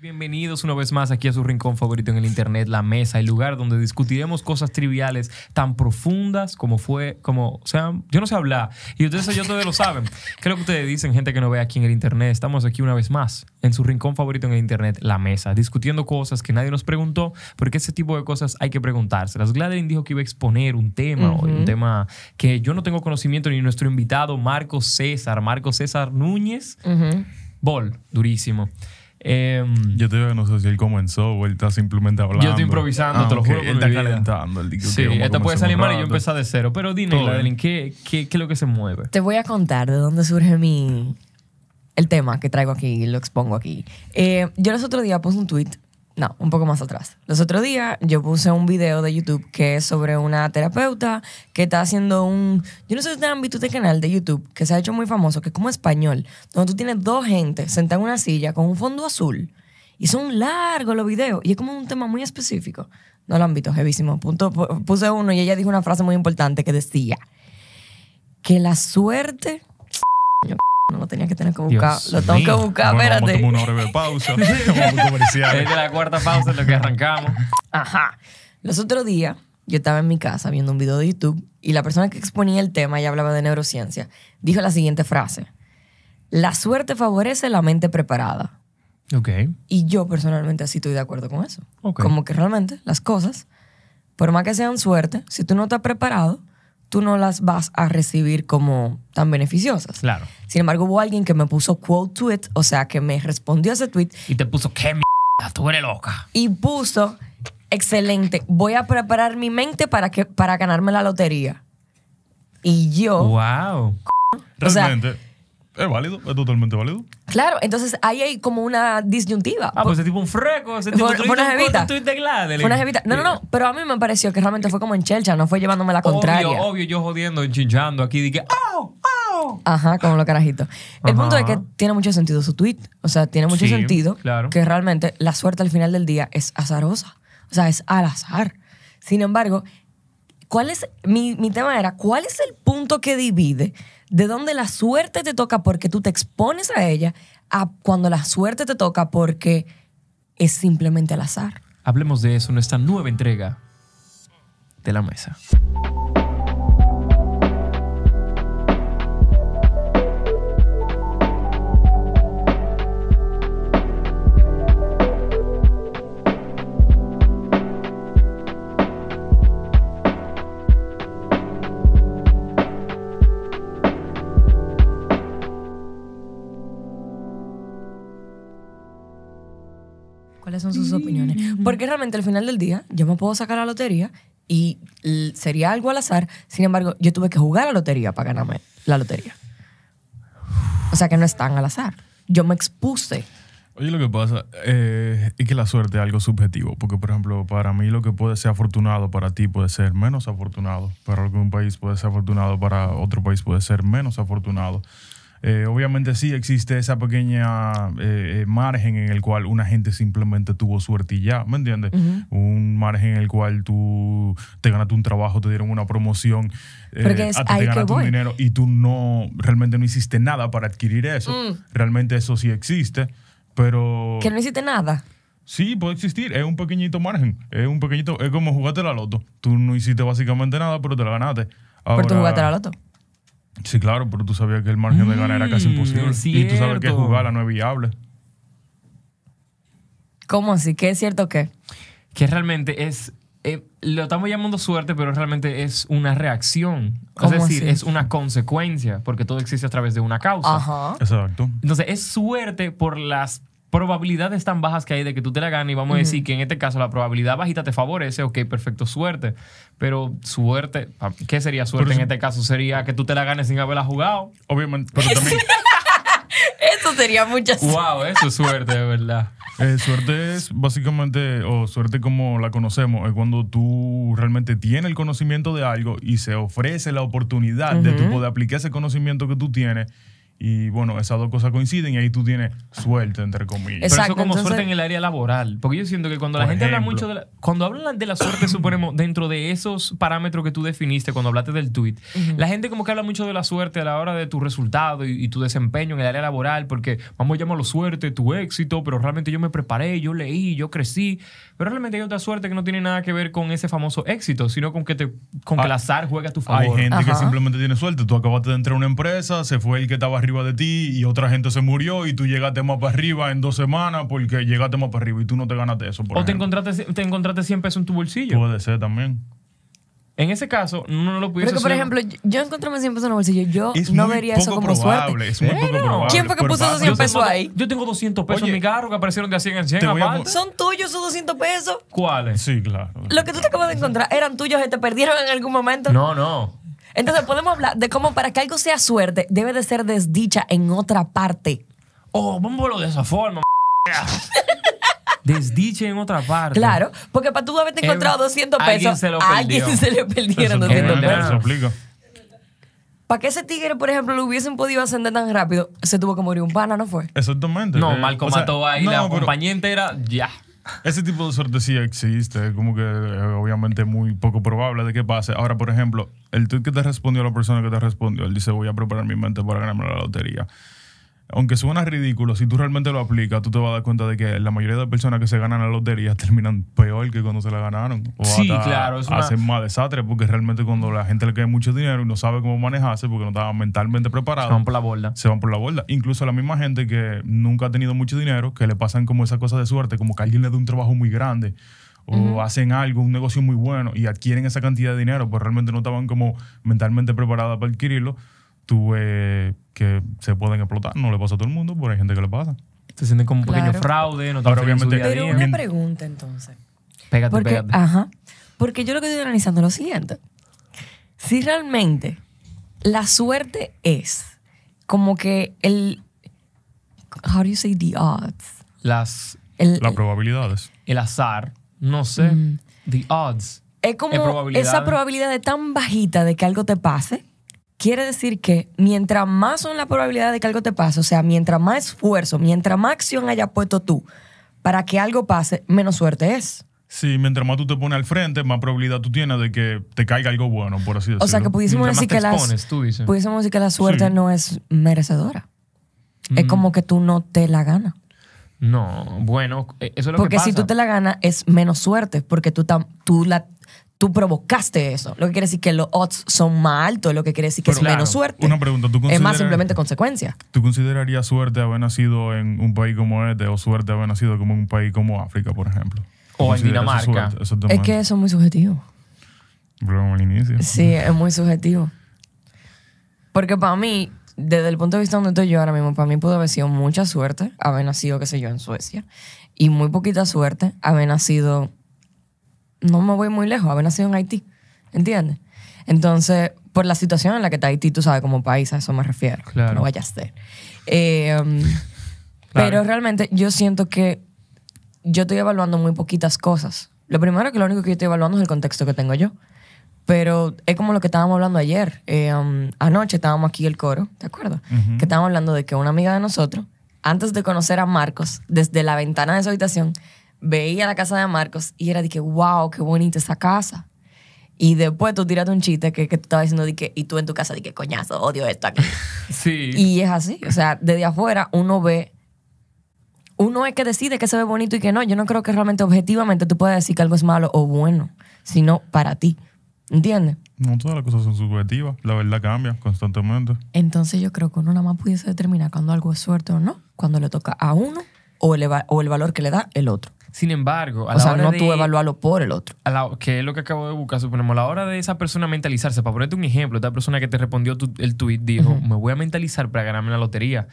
Bienvenidos una vez más aquí a su rincón favorito en el internet, la mesa, el lugar donde discutiremos cosas triviales tan profundas como fue, como, o sea, yo no sé hablar y ustedes ya todos lo saben. ¿Qué es lo que ustedes dicen, gente que no ve aquí en el internet? Estamos aquí una vez más en su rincón favorito en el internet, la mesa, discutiendo cosas que nadie nos preguntó, porque ese tipo de cosas hay que preguntárselas. Gladys dijo que iba a exponer un tema hoy, un tema que yo no tengo conocimiento ni nuestro invitado, Marco César, Marco César Núñez. Bol, durísimo. Em, Yo te veo, no sé si él comenzó o él está simplemente hablando. Yo estoy improvisando, te lo ok. juro por Él mi está vida. calentando. Dijo sí, que esta puede salir mal y yo empezar de cero. Pero dime, bien. ¿qué, qué, qué es lo que se mueve? Te voy a contar de dónde surge mi el tema que traigo aquí y lo expongo aquí. Eh, yo los otros días puse un tweet, no, un poco más atrás. Los otros días yo puse un video de YouTube que es sobre una terapeuta que está haciendo un... Yo no sé si ustedes han visto este canal de YouTube que se ha hecho muy famoso, que es como español, donde tú tienes dos gente sentada en una silla con un fondo azul y son largos los videos y es como un tema muy específico. No lo han visto, jevísimo. Punto, pu- puse uno y ella dijo una frase muy importante que decía que la suerte. No lo tenía que tener que buscar. Dios lo tengo que mío. buscar, Bueno, vamos a espérate. tomar una breve pausa. vamos a. Es de la cuarta pausa en lo que arrancamos. Ajá. Los otros días, yo estaba en mi casa viendo un video de YouTube y la persona que exponía el tema y hablaba de neurociencia dijo la siguiente frase: La suerte favorece la mente preparada. Ok. Y yo personalmente así estoy de acuerdo con eso. Ok. Como que realmente las cosas, por más que sean suerte, si tú no estás preparado, tú no las vas a recibir como tan beneficiosas. Claro. Sin embargo, hubo alguien que me puso quote tweet, o sea, que me respondió a ese tweet Y te puso, ¿qué mierda? Tú eres loca. y puso, excelente, voy a preparar mi mente para, que, para ganarme la lotería. Y yo, Wow. o sea- Realmente, es válido, es totalmente válido. claro, entonces ahí hay como una disyuntiva. Ah, pues ese tipo un freco. Ese tipo Fue- una jevita. tweet de Gladeline. Fue una jevita. No, no, no, pero a mí me pareció que realmente fue como en chelcha, no fue llevándome la contraria. Obvio, obvio, yo jodiendo, chinchando aquí. Dije, ¡au! ¡au! Ajá, como los carajitos. El Ajá. punto es que tiene mucho sentido su tweet. O sea, tiene mucho Sí, sentido claro. que realmente la suerte al final del día es azarosa. O sea, es al azar. Sin embargo, ¿cuál es mi, mi tema era, ¿cuál es el punto que divide de donde la suerte te toca porque tú te expones a ella a cuando la suerte te toca porque es simplemente al azar? Hablemos de eso en esta nueva entrega de la mesa. Son sus opiniones? Porque realmente al final del día yo me puedo sacar la lotería y sería algo al azar. Sin embargo, yo tuve que jugar a la lotería para ganarme la lotería. O sea que no es tan al azar. Yo me expuse. Oye, lo que pasa eh, es que la suerte es algo subjetivo, porque por ejemplo, para mí lo que puede ser afortunado para ti puede ser menos afortunado, para algún país puede ser afortunado, para otro país puede ser menos afortunado. Eh, obviamente sí existe esa pequeña eh, eh, margen en el cual una gente simplemente tuvo suerte y ya, ¿me entiendes? Un margen en el cual tú te ganaste un trabajo, te dieron una promoción, eh, es a te ganaste un dinero y tú no, realmente no hiciste nada para adquirir eso. Mm. Realmente eso sí existe, pero... Que no hiciste nada. Sí, puede existir. Es un pequeñito margen. Es un pequeñito. Es como jugarte la loto. Tú no hiciste básicamente nada, pero te la ganaste. Pero tú Ahora- jugaste la loto. Sí, claro, pero tú sabías que el margen de ganar era casi Mm, imposible. es Y tú sabes que cierto. jugarla no es viable. ¿Cómo así? ¿Qué es cierto qué? que realmente es, eh, lo estamos llamando suerte, pero realmente es una reacción. Es ¿Cómo decir, así? es una consecuencia, porque todo existe a través de una causa. Ajá. Exacto. Entonces, es suerte por las probabilidades tan bajas que hay de que tú te la ganes y vamos a decir que en este caso la probabilidad bajita te favorece, ok, perfecto, suerte. Pero suerte, ¿qué sería suerte Pero en si- este caso? Sería que tú te la ganes sin haberla jugado. Obviamente, pero también Eso sería mucha suerte. Wow, eso es suerte, de verdad. eh, suerte es básicamente, o suerte como la conocemos, es cuando tú realmente tienes el conocimiento de algo y se ofrece la oportunidad de tú poder aplicar ese conocimiento que tú tienes Y bueno, esas dos cosas coinciden y ahí tú tienes suerte, entre comillas. Pero eso Exacto, como entonces- suerte en el área laboral. Porque yo siento que cuando la gente habla mucho de la... Cuando hablan de la suerte, suponemos, dentro de esos parámetros que tú definiste cuando hablaste del tweet, la gente como que habla mucho de la suerte a la hora de tu resultado y, y tu desempeño en el área laboral, porque vamos a llamarlo suerte, tu éxito, pero realmente yo me preparé, yo leí, yo crecí. Pero realmente hay otra suerte que no tiene nada que ver con ese famoso éxito, sino con que, te, con que Ah, el azar juega a tu Hay favor. gente que simplemente tiene suerte. Tú acabaste de entrar a una empresa, se fue el que estaba arriba de ti y otra gente se murió y tú llegaste más para arriba en dos semanas porque llegaste más para arriba y tú no te ganaste eso. Por o te encontraste, te encontraste 100 pesos en tu bolsillo. Puede ser también. En ese caso, no lo pudiese Pero que, por ejemplo, yo- encontrarme 100 pesos en el bolsillo, yo Es no vería eso como probable. suerte. Es muy poco probable. ¿Quién fue que puso esos pasa. 100 Yo pesos ahí? yo tengo 200 pesos Oye, en mi carro que aparecieron de a 100 en 100 te voy a- aparte. ¿Son tuyos esos 200 pesos? ¿Cuáles? Sí, claro. Lo que tú te acabas de encontrar, ¿eran tuyos y te perdieron en algún momento? No, no. Entonces podemos hablar de cómo para que algo sea suerte, debe de ser desdicha en otra parte. Oh, vamos a verlo de esa forma. Desdiche en otra parte. Claro, porque para tú haberte Eh, encontrado 200 alguien pesos, se lo a alguien se le perdieron Eso, 200 es verdad. pesos. Para que ese tigre, por ejemplo, lo hubiesen podido ascender tan rápido, se tuvo que morir un pana, ¿no fue? Exactamente. No, Eh, Marco o sea, mató ahí no, la pero compañía entera. Ya. Ese tipo de suerte sí existe, como que eh, obviamente muy poco probable de que pase. Ahora, por ejemplo, el tweet que te respondió la persona que te respondió, él dice, voy a preparar mi mente para ganarme la lotería. Aunque suena ridículo, si tú realmente lo aplicas, tú te vas a dar cuenta de que la mayoría de personas que se ganan la lotería terminan peor que cuando se la ganaron. O Sí, hasta claro, es una- Hacen más desastre porque realmente cuando la gente le cae mucho dinero y no sabe cómo manejarse porque no estaba mentalmente preparado, Vamos por la borda. se van por la borda. Incluso la misma gente que nunca ha tenido mucho dinero, que le pasan como esas cosas de suerte, como que alguien le da un trabajo muy grande o hacen algo, un negocio muy bueno y adquieren esa cantidad de dinero, pues realmente no estaban como mentalmente preparadas para adquirirlo, tú ves que se pueden explotar. No le pasa a todo el mundo, pero hay gente que le pasa. Se sienten como un pequeño fraude. No te Ahora, obviamente, su día Pero día. una pregunta entonces. Pégate, Porque, pégate. ajá, porque yo lo que estoy analizando es lo siguiente. Si realmente la suerte es como que el... How do you say the odds? Las, El, Las probabilidades. el azar. No sé. Mm. The odds. es como es probabilidad. esa probabilidad de tan bajita de que algo te pase. Quiere decir que mientras más son las probabilidades de que algo te pase, o sea, mientras más esfuerzo, mientras más acción hayas puesto tú para que algo pase, menos suerte es. Sí, mientras más tú te pones al frente, más probabilidad tú tienes de que te caiga algo bueno, por así decirlo. O sea, que pudiésemos decir que, las, expones, tú dices. pudiésemos decir que la suerte Sí. no es merecedora. Es Mm. como que tú no te la ganas. No, bueno, eso es lo Porque que pasa. si tú te la ganas, es menos suerte, porque tú, tam- tú, la, tú provocaste eso. Lo que quiere decir que los odds son más altos, lo que quiere decir que Pero es menos suerte. Una pregunta, ¿tú es más simplemente consecuencia. ¿Tú considerarías suerte haber nacido en un país como este o suerte haber nacido como en un país como África, por ejemplo? ¿Tú O en eso Dinamarca. suerte? Es que eso es muy subjetivo. Pero al inicio. Sí, es muy subjetivo. Porque para mí, desde el punto de vista donde estoy yo ahora mismo, para mí pudo haber sido mucha suerte haber nacido, qué sé yo, en Suecia. Y muy poquita suerte haber nacido, no me voy muy lejos, haber nacido en Haití. ¿Entiendes? Entonces, por la situación en la que está Haití, tú sabes, como país, a eso me refiero. Claro. No vaya a ser. Eh, um, Pero realmente yo siento que yo estoy evaluando muy poquitas cosas. Lo primero que lo único que yo estoy evaluando es el contexto que tengo yo. Pero es como lo que estábamos hablando ayer. Eh, um, anoche estábamos aquí el coro, ¿te acuerdas? Que estábamos hablando de que una amiga de nosotros, antes de conocer a Marcos, desde la ventana de su habitación, veía la casa de Marcos y era de que, wow, qué bonita esa casa. Y después tú tiraste un chiste que, que tú estabas diciendo de que, y tú en tu casa de que, coñazo, odio esto aquí. Sí. Y es así. O sea, desde afuera uno ve. Uno es que decide que se ve bonito y que no. Yo no creo que realmente objetivamente tú puedas decir que algo es malo o bueno, sino para ti. ¿Entiendes? No todas las cosas son subjetivas. La verdad cambia constantemente. Entonces yo creo que uno nada más pudiese determinar cuando algo es suerte o no, cuando le toca a uno o el, o el valor que le da el otro. Sin embargo, a O la sea, hora no de, tú evaluarlo por el otro. a la- que es lo que acabo de buscar, suponemos, a la hora de esa persona mentalizarse, para ponerte un ejemplo, esta persona que te respondió tu- el tweet dijo, me voy a mentalizar para ganarme la lotería.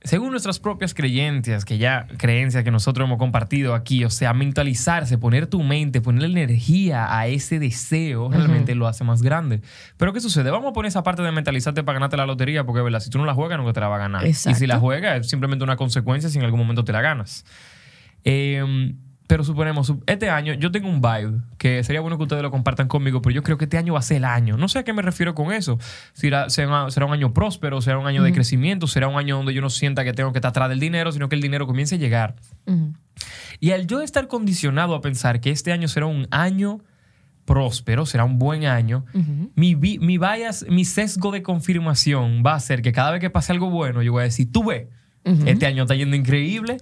Según nuestras propias creencias, que ya creencias que nosotros hemos compartido aquí, o sea, mentalizarse, poner tu mente, poner energía a ese deseo, realmente lo hace más grande. Pero ¿qué sucede? Vamos a poner esa parte de mentalizarte para ganarte la lotería, porque ¿verdad? si tú no la juegas, nunca te la va a ganar. Y si Exacto. la juegas, es simplemente una consecuencia si en algún momento te la ganas. Eh, Pero suponemos, sup- este año yo tengo un vibe que sería bueno que ustedes lo compartan conmigo, pero yo creo que este año va a ser el año. No sé a qué me refiero con eso. Será, será, será un año próspero, será un año de crecimiento, será un año donde yo no sienta que tengo que estar atrás del dinero, sino que el dinero comience a llegar. Y al yo estar condicionado a pensar que este año será un año próspero, será un buen año, mi, mi bias, mi sesgo de confirmación va a ser que cada vez que pase algo bueno, yo voy a decir, tú este año está yendo increíble.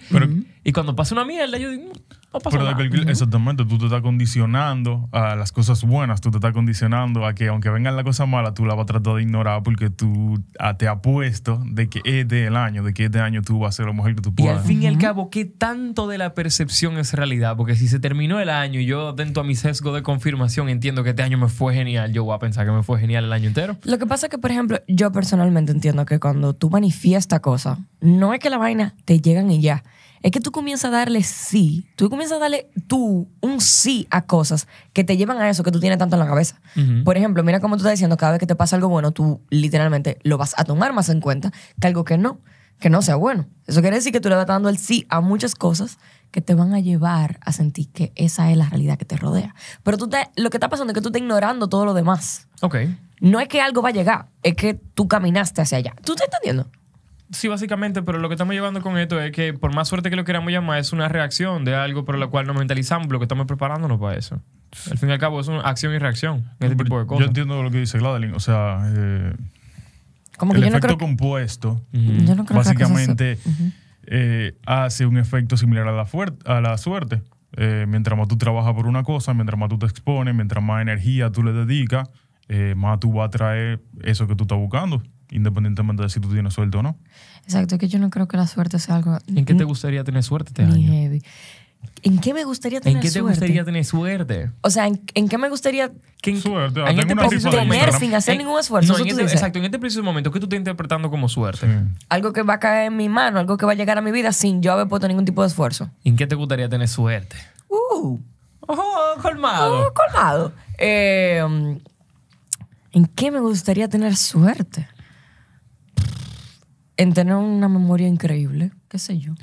y cuando pase una mierda, yo digo, "Mm, no pasa Pero de nada. cualquier- exactamente, tú te estás condicionando a las cosas buenas, tú te estás condicionando a que aunque vengan las cosas malas, tú las vas a tratar de ignorar porque tú ah, te apuesto de que este es el año, de que este año tú vas a ser lo mejor que tú Y al puedas. fin y al cabo, ¿qué tanto de la percepción es realidad? Porque si se terminó el año y yo, atento a mi sesgo de confirmación, entiendo que este año me fue genial, yo voy a pensar que me fue genial el año entero. Lo que pasa es que, por ejemplo, yo personalmente entiendo que cuando tú manifiestas cosas, no es que la vaina te llegan y ya. Es que tú comienzas a darle sí. Tú comienzas a darle tú un sí a cosas que te llevan a eso que tú tienes tanto en la cabeza. Por ejemplo, mira cómo tú estás diciendo, cada vez que te pasa algo bueno, tú literalmente lo vas a tomar más en cuenta que algo que no, que no sea bueno. Eso quiere decir que tú le vas dando el sí a muchas cosas que te van a llevar a sentir que esa es la realidad que te rodea. Pero tú te- lo que está pasando es que tú estás ignorando todo lo demás. Ok. No es que algo va a llegar, es que tú caminaste hacia allá. ¿Tú estás entendiendo? Sí, básicamente, pero lo que estamos llevando con esto es que por más suerte que lo queramos llamar, es una reacción de algo por lo cual nos mentalizamos, lo que estamos preparándonos para eso. Al fin y al cabo, es una acción y reacción, este tipo de Yo cosas. entiendo lo que dice Gladeline, o sea, eh, Como el que yo no efecto creo que, compuesto yo no creo que cosa básicamente eh, hace un efecto similar a la, fuer- a la suerte. Eh, mientras más tú trabajas por una cosa, mientras más tú te expones, mientras más energía tú le dedicas, eh, más tú vas a traer eso que tú estás buscando, independientemente de si tú tienes suerte o no. Exacto, es que yo no creo que la suerte sea algo ¿En qué te gustaría tener suerte este ni año? heavy. ¿En qué me gustaría tener ¿En qué te suerte? gustaría tener suerte? O sea, ¿en, en qué me gustaría ¿Qué- en- Suerte, en este preciso Instagram. sin hacer en- ningún esfuerzo, no, en este- exacto, en este preciso momento, ¿qué tú estás interpretando como suerte? Sí. algo que va a caer en mi mano, algo que va a llegar a mi vida sin yo haber puesto ningún tipo de esfuerzo? ¿En qué te gustaría tener suerte? Uh, ¡Ojo, colmado! oh, colgado. Eh, ¿En qué me gustaría tener suerte? En tener una memoria increíble, qué sé yo.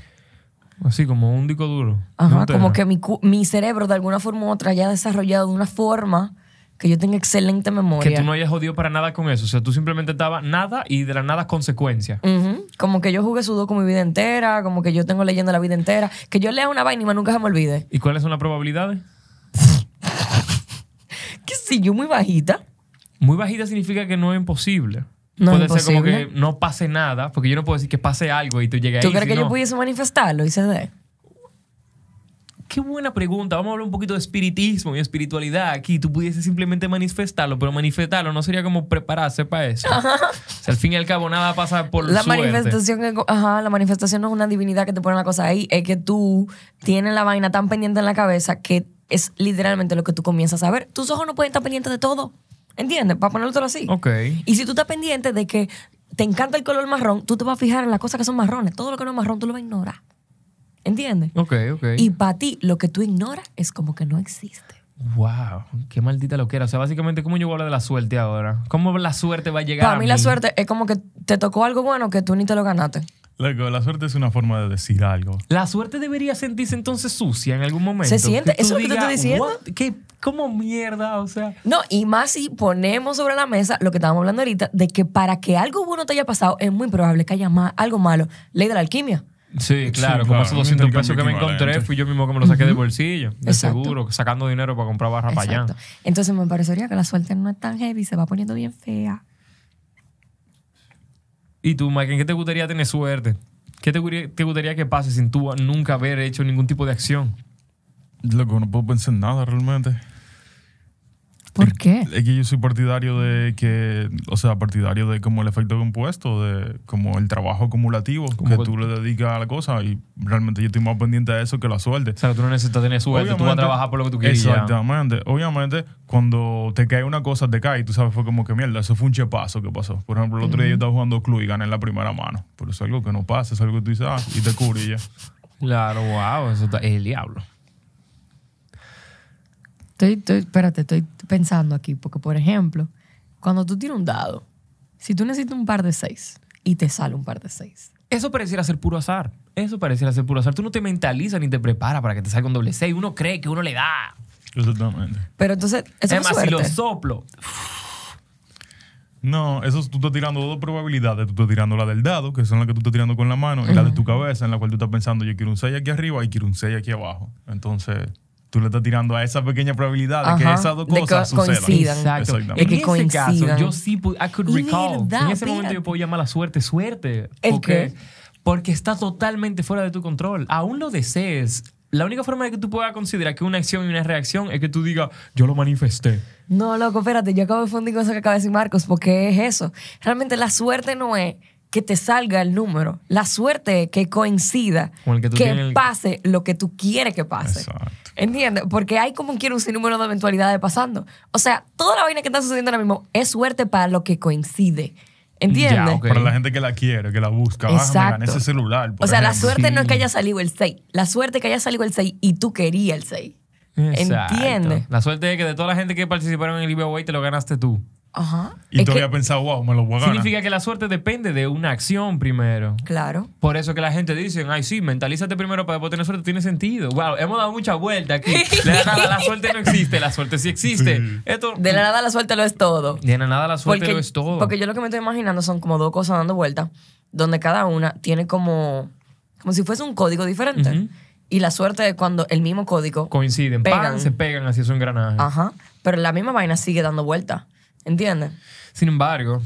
Así como un disco duro. Ajá, No como que mi, mi cerebro de alguna forma u otra haya desarrollado de una forma que yo tenga excelente memoria. Que tú no hayas jodido para nada con eso. O sea, tú simplemente estabas nada y de la nada consecuencia. Ujú. Como que yo jugué sudoku mi vida entera, como que yo tengo leyendo la vida entera, que yo lea una vaina y más nunca se me olvide. ¿Y cuáles son las probabilidades? Que si yo muy bajita. Muy bajita significa que no es imposible. No Puede ser como que no pase nada, porque yo no puedo decir que pase algo y tú llegues ¿Tú ahí. crees que yo pudiese manifestarlo y se dé? Qué buena pregunta. Vamos a hablar un poquito de espiritismo y espiritualidad aquí. Tú pudieses simplemente manifestarlo, pero manifestarlo no sería como prepararse para eso. O sea, al fin y al cabo, nada pasa por La suerte. manifestación, ajá, la manifestación no es una divinidad que te pone la cosa ahí, es que tú tienes la vaina tan pendiente en la cabeza que es literalmente lo que tú comienzas a ver. Tus ojos no pueden estar pendientes de todo. ¿Entiendes? Para ponértelo así. Ok. Y si tú estás pendiente de que te encanta el color marrón, tú te vas a fijar en las cosas que son marrones. Todo lo que no es marrón, tú lo vas a ignorar. ¿Entiendes? Ok, ok. Y para ti, lo que tú ignoras es como que no existe. Wow, qué maldita lo que era. O sea, básicamente, ¿cómo yo voy a hablar de la suerte ahora? ¿Cómo la suerte va a llegar Para a mí la suerte es como que te tocó algo bueno que tú ni te lo ganaste. Loco, la suerte es una forma de decir algo. La suerte debería sentirse entonces sucia en algún momento. Se siente, eso es lo que te estoy diciendo. "What? ¿Qué? ¿Cómo mierda? O sea, No, y más si ponemos sobre la mesa lo que estábamos hablando ahorita, de que para que algo bueno te haya pasado, es muy probable que haya ma- algo malo. Ley de la alquimia. sí, claro, como claro, esos un 200 pesos que me encontré, fui yo mismo que me lo saqué del bolsillo, de Exacto. seguro, sacando dinero para comprar barra para allá. Entonces me parecería que la suerte no es tan heavy, se va poniendo bien fea. ¿Y tú, Mike, en qué te gustaría tener suerte? ¿Qué te, gustaría- te gustaría que pase sin tú nunca haber hecho ningún tipo de acción? Loco, no puedo pensar en nada realmente. ¿Por qué? Es que yo soy partidario de que, o sea, partidario de como el efecto compuesto, de como el trabajo acumulativo Como que tú le dedicas a la cosa y realmente yo estoy más pendiente de eso que la suerte. O sea, tú no necesitas tener suerte, tú vas a trabajar por lo que tú quieres. ya. Exactamente. Obviamente, cuando te cae una cosa, te cae y tú sabes, fue como que mierda, eso fue un chepazo que pasó. Por ejemplo, el otro día yo estaba jugando club y gané en la primera mano. Pero eso es algo que no pasa, es algo que tú dices, ah, y te cubre y ya. Claro, wow, eso está- es el diablo. Estoy, estoy, espérate, estoy pensando aquí, porque por ejemplo, cuando tú tienes un dado, si tú necesitas un par de seis y te sale un par de seis, Eso pareciera ser puro azar. eso pareciera ser puro azar. Tú no te mentalizas ni te preparas para que te salga un doble 6. Uno cree que uno le da. Exactamente. Pero entonces, eso es más, si lo soplo. No, eso es- tú estás tirando dos probabilidades. Tú estás tirando la del dado, que son las que tú estás tirando con la mano, y la de tu cabeza, en la cual tú estás pensando, yo quiero un 6 aquí arriba y quiero un 6 aquí abajo. Entonces, tú le estás tirando a esa pequeña probabilidad de que esas dos cosas sucedan. coincidan. Exacto. Exactamente. Es que en ese caso, coincidan. yo sí, I could recall. verdad, en ese momento yo puedo llamar la suerte suerte. ¿El porque, qué? Porque está totalmente fuera de tu control. Aún lo desees. La única forma de que tú puedas considerar que una acción y una reacción es que tú digas, yo lo manifesté. No, loco, espérate, yo acabo de fundir con eso que acaba de decir Marcos, porque es eso. Realmente la suerte no es que te salga el número. La suerte es que coincida, Con el que tú que el- pase lo que tú quieres que pase. Exacto. ¿Entiendes? Porque hay como quiera un sinnúmero de eventualidades pasando. O sea, toda la vaina que está sucediendo ahora mismo es suerte para lo que coincide. ¿Entiendes? Ya. Para la gente que la quiere, que la busca. Ah, me Exacto. gané ese celular. por O sea, la suerte no es que haya salido el 6. La suerte es que haya salido el 6 y tú querías el 6. Exacto. ¿Entiendes? La suerte es que de toda la gente que participaron en el giveaway te lo ganaste tú. Ajá. Y Es tú habías pensado, wow, me lo voy a ganar. Significa que la suerte depende de una acción primero. Claro. Por eso que la gente dice, ay, sí, mentalízate primero para después tener suerte. Tiene sentido. Wow, hemos dado mucha vuelta aquí. De la nada, la suerte no existe, la suerte sí existe. Sí. Esto, De la nada la suerte lo es todo. de la nada la suerte lo es todo. porque yo lo que me estoy imaginando son como dos cosas dando vueltas, donde cada una tiene como, como si fuese un código diferente. Y la suerte es cuando el mismo código, Coinciden, Pegan. pan, se pegan así su engranaje. ajá, pero la misma vaina sigue dando vueltas. ¿Entiendes? Sin embargo,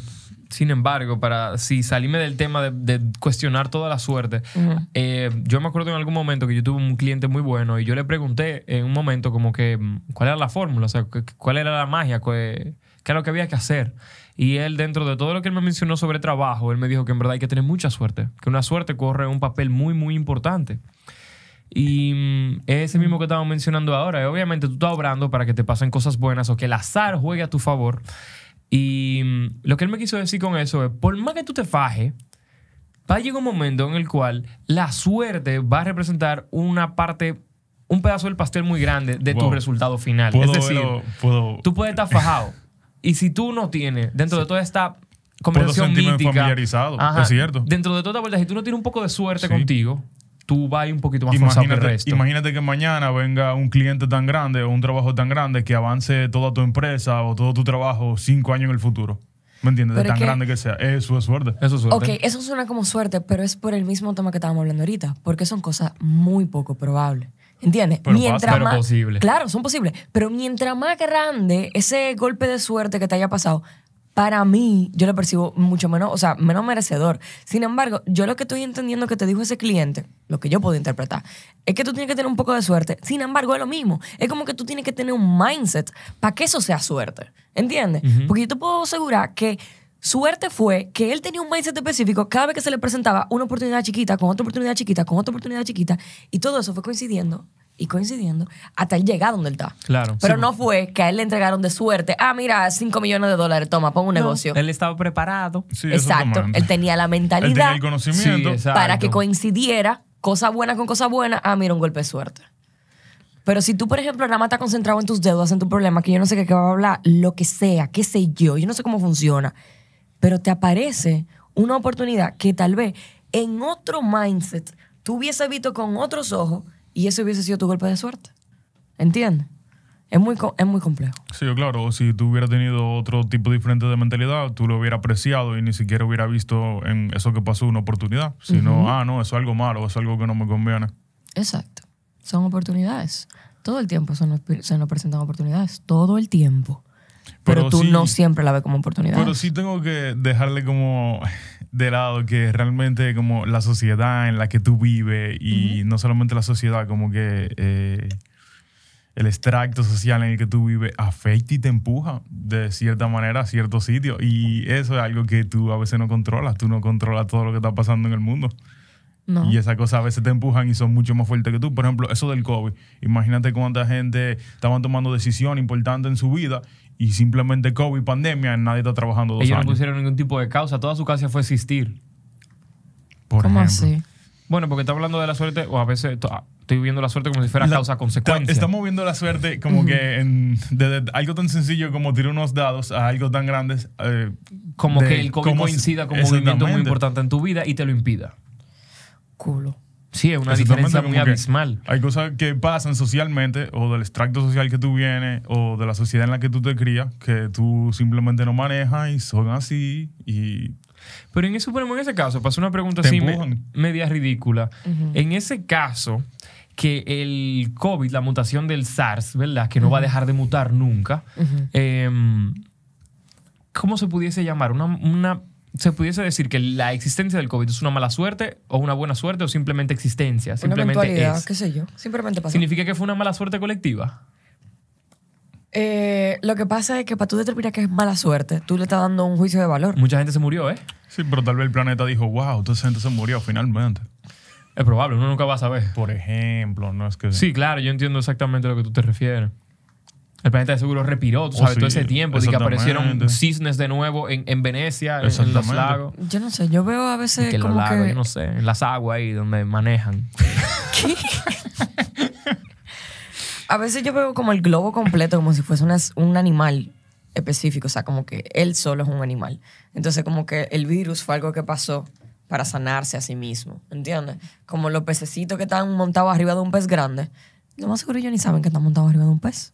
sin embargo, para si salirme del tema de, de cuestionar toda la suerte, eh, yo me acuerdo en algún momento que yo tuve un cliente muy bueno y yo le pregunté en un momento como que mm, cuál era la fórmula, o sea, cu- cuál era la magia, qué, qué era lo que había que hacer. Y él, dentro de todo lo que él me mencionó sobre trabajo, él me dijo que en verdad hay que tener mucha suerte, que una suerte corre un papel muy, muy importante. Y mm, es ese mismo que estamos mencionando ahora. Y obviamente tú estás obrando para que te pasen cosas buenas o que el azar juegue a tu favor. Y mm, lo que él me quiso decir con eso es, por más que tú te fajes, va a llegar un momento en el cual la suerte va a representar una parte, un pedazo del pastel muy grande de tu resultado final. Puedo es decir, puedo- tú puedes estar fajado. y si tú no tienes, dentro de toda esta Puedo conversación sentirme mítica, familiarizado, es cierto. Dentro de toda esta vuelta, si tú no tienes un poco de suerte Sí. contigo, tú vas un poquito más forzado que el Imagínate, resto. imagínate que mañana venga un cliente tan grande o un trabajo tan grande que avance toda tu empresa o todo tu trabajo cinco años en el futuro. ¿Me entiendes? De tan que- grande que sea. Eso es suerte. Eso es suerte. Ok, eso suena como suerte, pero es por el mismo tema que estábamos hablando ahorita, porque son cosas muy poco probables. ¿Entiendes? Pero mientras pasa. Pero más, posible. Claro, son posibles. Pero mientras más grande ese golpe de suerte que te haya pasado, para mí, yo lo percibo mucho menos, o sea, menos merecedor. Sin embargo, yo lo que estoy entendiendo que te dijo ese cliente, lo que yo puedo interpretar, es que tú tienes que tener un poco de suerte. Sin embargo, es lo mismo. Es como que tú tienes que tener un mindset para que eso sea suerte. ¿Entiendes? Porque yo te puedo asegurar que Suerte fue que él tenía un mindset específico cada vez que se le presentaba una oportunidad chiquita, con otra oportunidad chiquita, con otra oportunidad chiquita, y todo eso fue coincidiendo y coincidiendo hasta él llegar donde él está. Claro. Pero Sí, no fue que a él le entregaron de suerte, ah, mira, 5 millones de dólares, toma, pon un negocio. Él estaba preparado. Sí, Exacto. Él tenía la Él tenía mentalidad el conocimiento. Sí, para que coincidiera cosa buena con cosa buena, ah, mira, un golpe de suerte. Pero si tú, por ejemplo, nada más estás concentrado en tus deudas, en tu problema, que yo no sé qué, qué va a hablar, lo que sea, qué sé yo, yo no sé cómo funciona, pero te aparece una oportunidad que tal vez en otro mindset tú hubiese visto con otros ojos y ese hubiese sido tu golpe de suerte. ¿Entiendes? Es muy, es muy complejo. Sí, claro. Si tú hubieras tenido otro tipo diferente de mentalidad, tú lo hubieras apreciado y ni siquiera hubiera visto en eso que pasó una oportunidad. Sino, ah, no, eso es algo malo, eso es algo que no me conviene. Exacto. Son oportunidades. Todo el tiempo se nos, se nos presentan oportunidades. Todo el tiempo. Pero, Pero tú sí- no siempre la ves como oportunidad. Pero sí tengo que dejarle como de lado que realmente como la sociedad en la que tú vives y no solamente la sociedad, como que eh, el extracto social en el que tú vives afecta y te empuja de cierta manera a ciertos sitios. Y eso es algo que tú a veces no controlas. Tú no controlas todo lo que está pasando en el mundo. No. Y esas cosas a veces te empujan y son mucho más fuertes que tú. Por ejemplo, eso del COVID. Imagínate cuánta gente estaban tomando decisiones importantes en su vida y simplemente COVID, pandemia, nadie está trabajando dos Ellos no pusieron ningún tipo de causa. Toda su causa fue existir. por ¿Cómo ejemplo. así? Bueno, porque está hablando de la suerte, o a veces to- estoy viendo la suerte como si fuera La- causa-consecuencia. Estamos viendo la suerte como que en, de, de algo tan sencillo como tirar unos dados a algo tan grande. eh, Como de que el COVID coincida con un movimiento muy importante en tu vida y te lo impida. Culo. Sí, es una diferencia muy abismal. Hay cosas que pasan socialmente o del extracto social que tú vienes o de la sociedad en la que tú te crías que tú simplemente no manejas y son así y Pero en eso, ponemos en ese caso, pasó una pregunta así me- media ridícula. En ese caso, que el COVID, la mutación del SARS, ¿verdad? Que no va a dejar de mutar nunca. em, ¿Cómo se pudiese llamar? Una, una- se pudiese decir que la existencia del COVID es una mala suerte o una buena suerte o simplemente existencia. Una Simplemente eventualidad, es. qué sé yo. Simplemente pasó. ¿Significa que fue una mala suerte colectiva? Eh, lo que pasa es que para tú determinar que es mala suerte, tú le estás dando un juicio de valor. Mucha gente se murió, ¿eh? sí, pero tal vez el planeta dijo, wow, toda esa gente se murió finalmente. Es probable, uno nunca va a saber. Por ejemplo, no es que Sí, claro, yo entiendo exactamente a lo que tú te refieres. El planeta de seguro respiró, tú Oh, sí, todo ese tiempo, de que aparecieron cisnes de nuevo en, en Venecia, en- en, los lagos. Yo no sé, yo veo a veces que en los como lagos, que... yo no sé, en las aguas ahí donde manejan. A veces yo veo como el globo completo como si fuese una- un animal específico, o sea, como que él solo es un animal. Entonces como que el virus fue algo que pasó para sanarse a sí mismo, ¿entiendes? Como los pececitos que están montados arriba de un pez grande. Lo más seguro ellos ni saben que están montados arriba de un pez.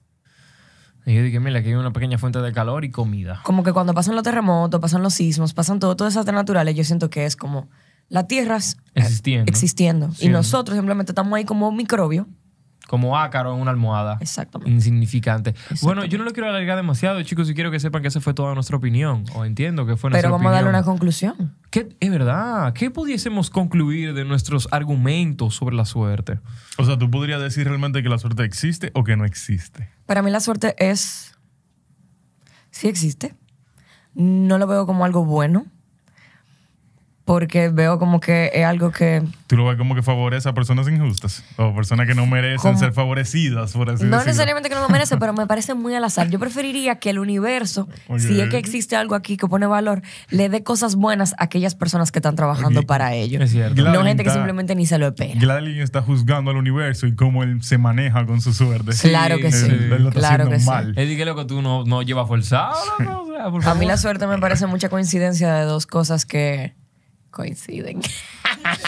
Y yo dije, mira, aquí hay una pequeña fuente de calor y comida. Como que cuando pasan los terremotos, pasan los sismos, pasan todo, todas esas naturales, yo siento que es como la Tierra es- Existiendo. existiendo. Y nosotros simplemente estamos ahí como microbio. Como ácaro en una almohada. Exactamente. Insignificante. Bueno, yo no lo quiero alargar demasiado, chicos, y quiero que sepan que esa fue toda nuestra opinión. O entiendo que fue nuestra Pero vamos a darle una conclusión. ¿Qué, es verdad. ¿Qué pudiésemos concluir de nuestros argumentos sobre la suerte? O sea, tú podrías decir realmente que la suerte existe o que no existe. Para mí la suerte es... Sí existe. No lo veo como algo bueno. Porque veo como que es algo que... Tú lo ves como que favorece a personas injustas o personas que no merecen ser favorecidas, por así No decirlo. necesariamente que no lo merece, pero me parece muy al azar. Yo preferiría que el universo, si es que existe algo aquí que pone valor, le dé cosas buenas a aquellas personas que están trabajando para ello. Es cierto. Gladys No gente que simplemente ni se lo espera. Gladys está juzgando al universo y cómo él se maneja con su suerte. Claro que sí. Él, él lo está Claro que sí. mal. Eddie, que loco, tú no, no llevas forzado, loco? O sea, por A mí la suerte me parece mucha coincidencia de dos cosas que coinciden.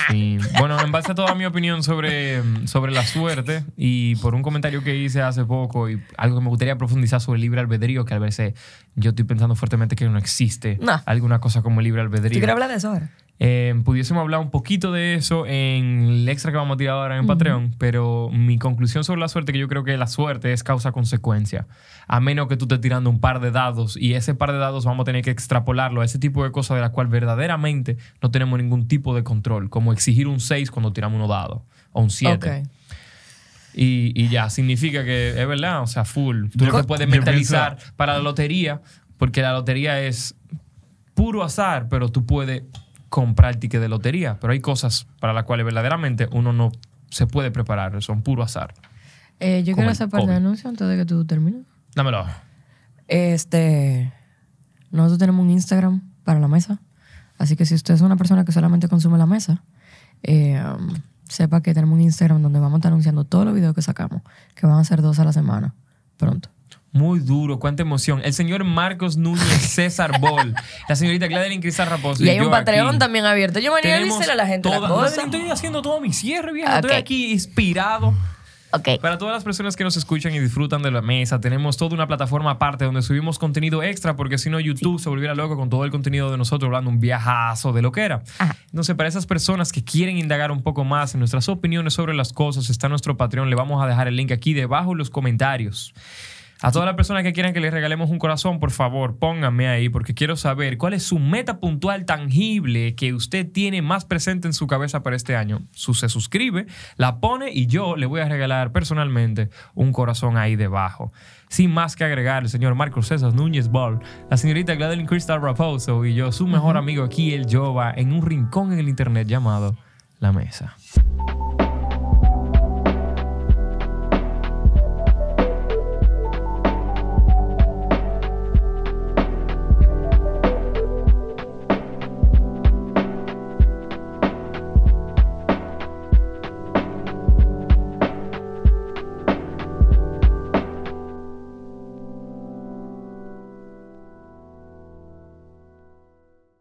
Sí. Bueno, en base a toda mi opinión sobre, sobre la suerte y por un comentario que hice hace poco y algo que me gustaría profundizar sobre el libre albedrío, que a veces yo estoy pensando fuertemente que no existe No. alguna cosa como el libre ¿Tú albedrío. quieres hablar de eso ahora? Eh, pudiésemos hablar un poquito de eso en el extra que vamos a tirar ahora en Patreon, pero mi conclusión sobre la suerte que yo creo que la suerte es causa-consecuencia. A menos que tú estés tirando un par de dados y ese par de dados vamos a tener que extrapolarlo a ese tipo de cosas de las cuales verdaderamente no tenemos ningún tipo de control, como exigir un 6 cuando tiramos unos dados o un 7. Ok. Y, y ya, significa que es verdad, o sea, full. Tú lo que puedes mentalizar para la lotería, porque la lotería es puro azar, pero tú puedes comprar el ticket de lotería. Pero hay cosas para las cuales verdaderamente uno no se puede preparar, son puro azar. Eh, yo quiero hacer parte de anuncio antes de que tú termines. Dámelo. Este, nosotros tenemos un Instagram para la mesa. Así que si usted es una persona que solamente consume la mesa, eh, um, sepa que tenemos un Instagram donde vamos a estar anunciando todos los videos que sacamos, que van a ser dos a la semana, pronto. Muy duro, cuánta emoción. El señor Marcos Núñez César Bol, la señorita Gladeline Cristal Raposo. Y hay un Patreon aquí. también abierto. Yo venía a decirle a la gente la toda- cosa. No, Estoy haciendo todo mi cierre, vieja. Ok. Estoy aquí inspirado. Ok. Para todas las personas que nos escuchan y disfrutan de la mesa, tenemos toda una plataforma aparte donde subimos contenido extra, porque si no, YouTube se volviera loco con todo el contenido de nosotros hablando un viajazo de lo que era. Ajá. Entonces, para esas personas que quieren indagar un poco más en nuestras opiniones sobre las cosas, está nuestro Patreon. Le vamos a dejar el link aquí debajo en los comentarios. A todas las personas que quieran que les regalemos un corazón, por favor, pónganme ahí porque quiero saber cuál es su meta puntual tangible que usted tiene más presente en su cabeza para este año. Su, se suscribe, la pone y yo le voy a regalar personalmente un corazón ahí debajo. Sin más que agregar, el señor Marcos César Núñez Ball, la señorita Gladeline Crystal Raposo y yo, su mejor amigo aquí, el Jova, en un rincón en el internet llamado La Mesa.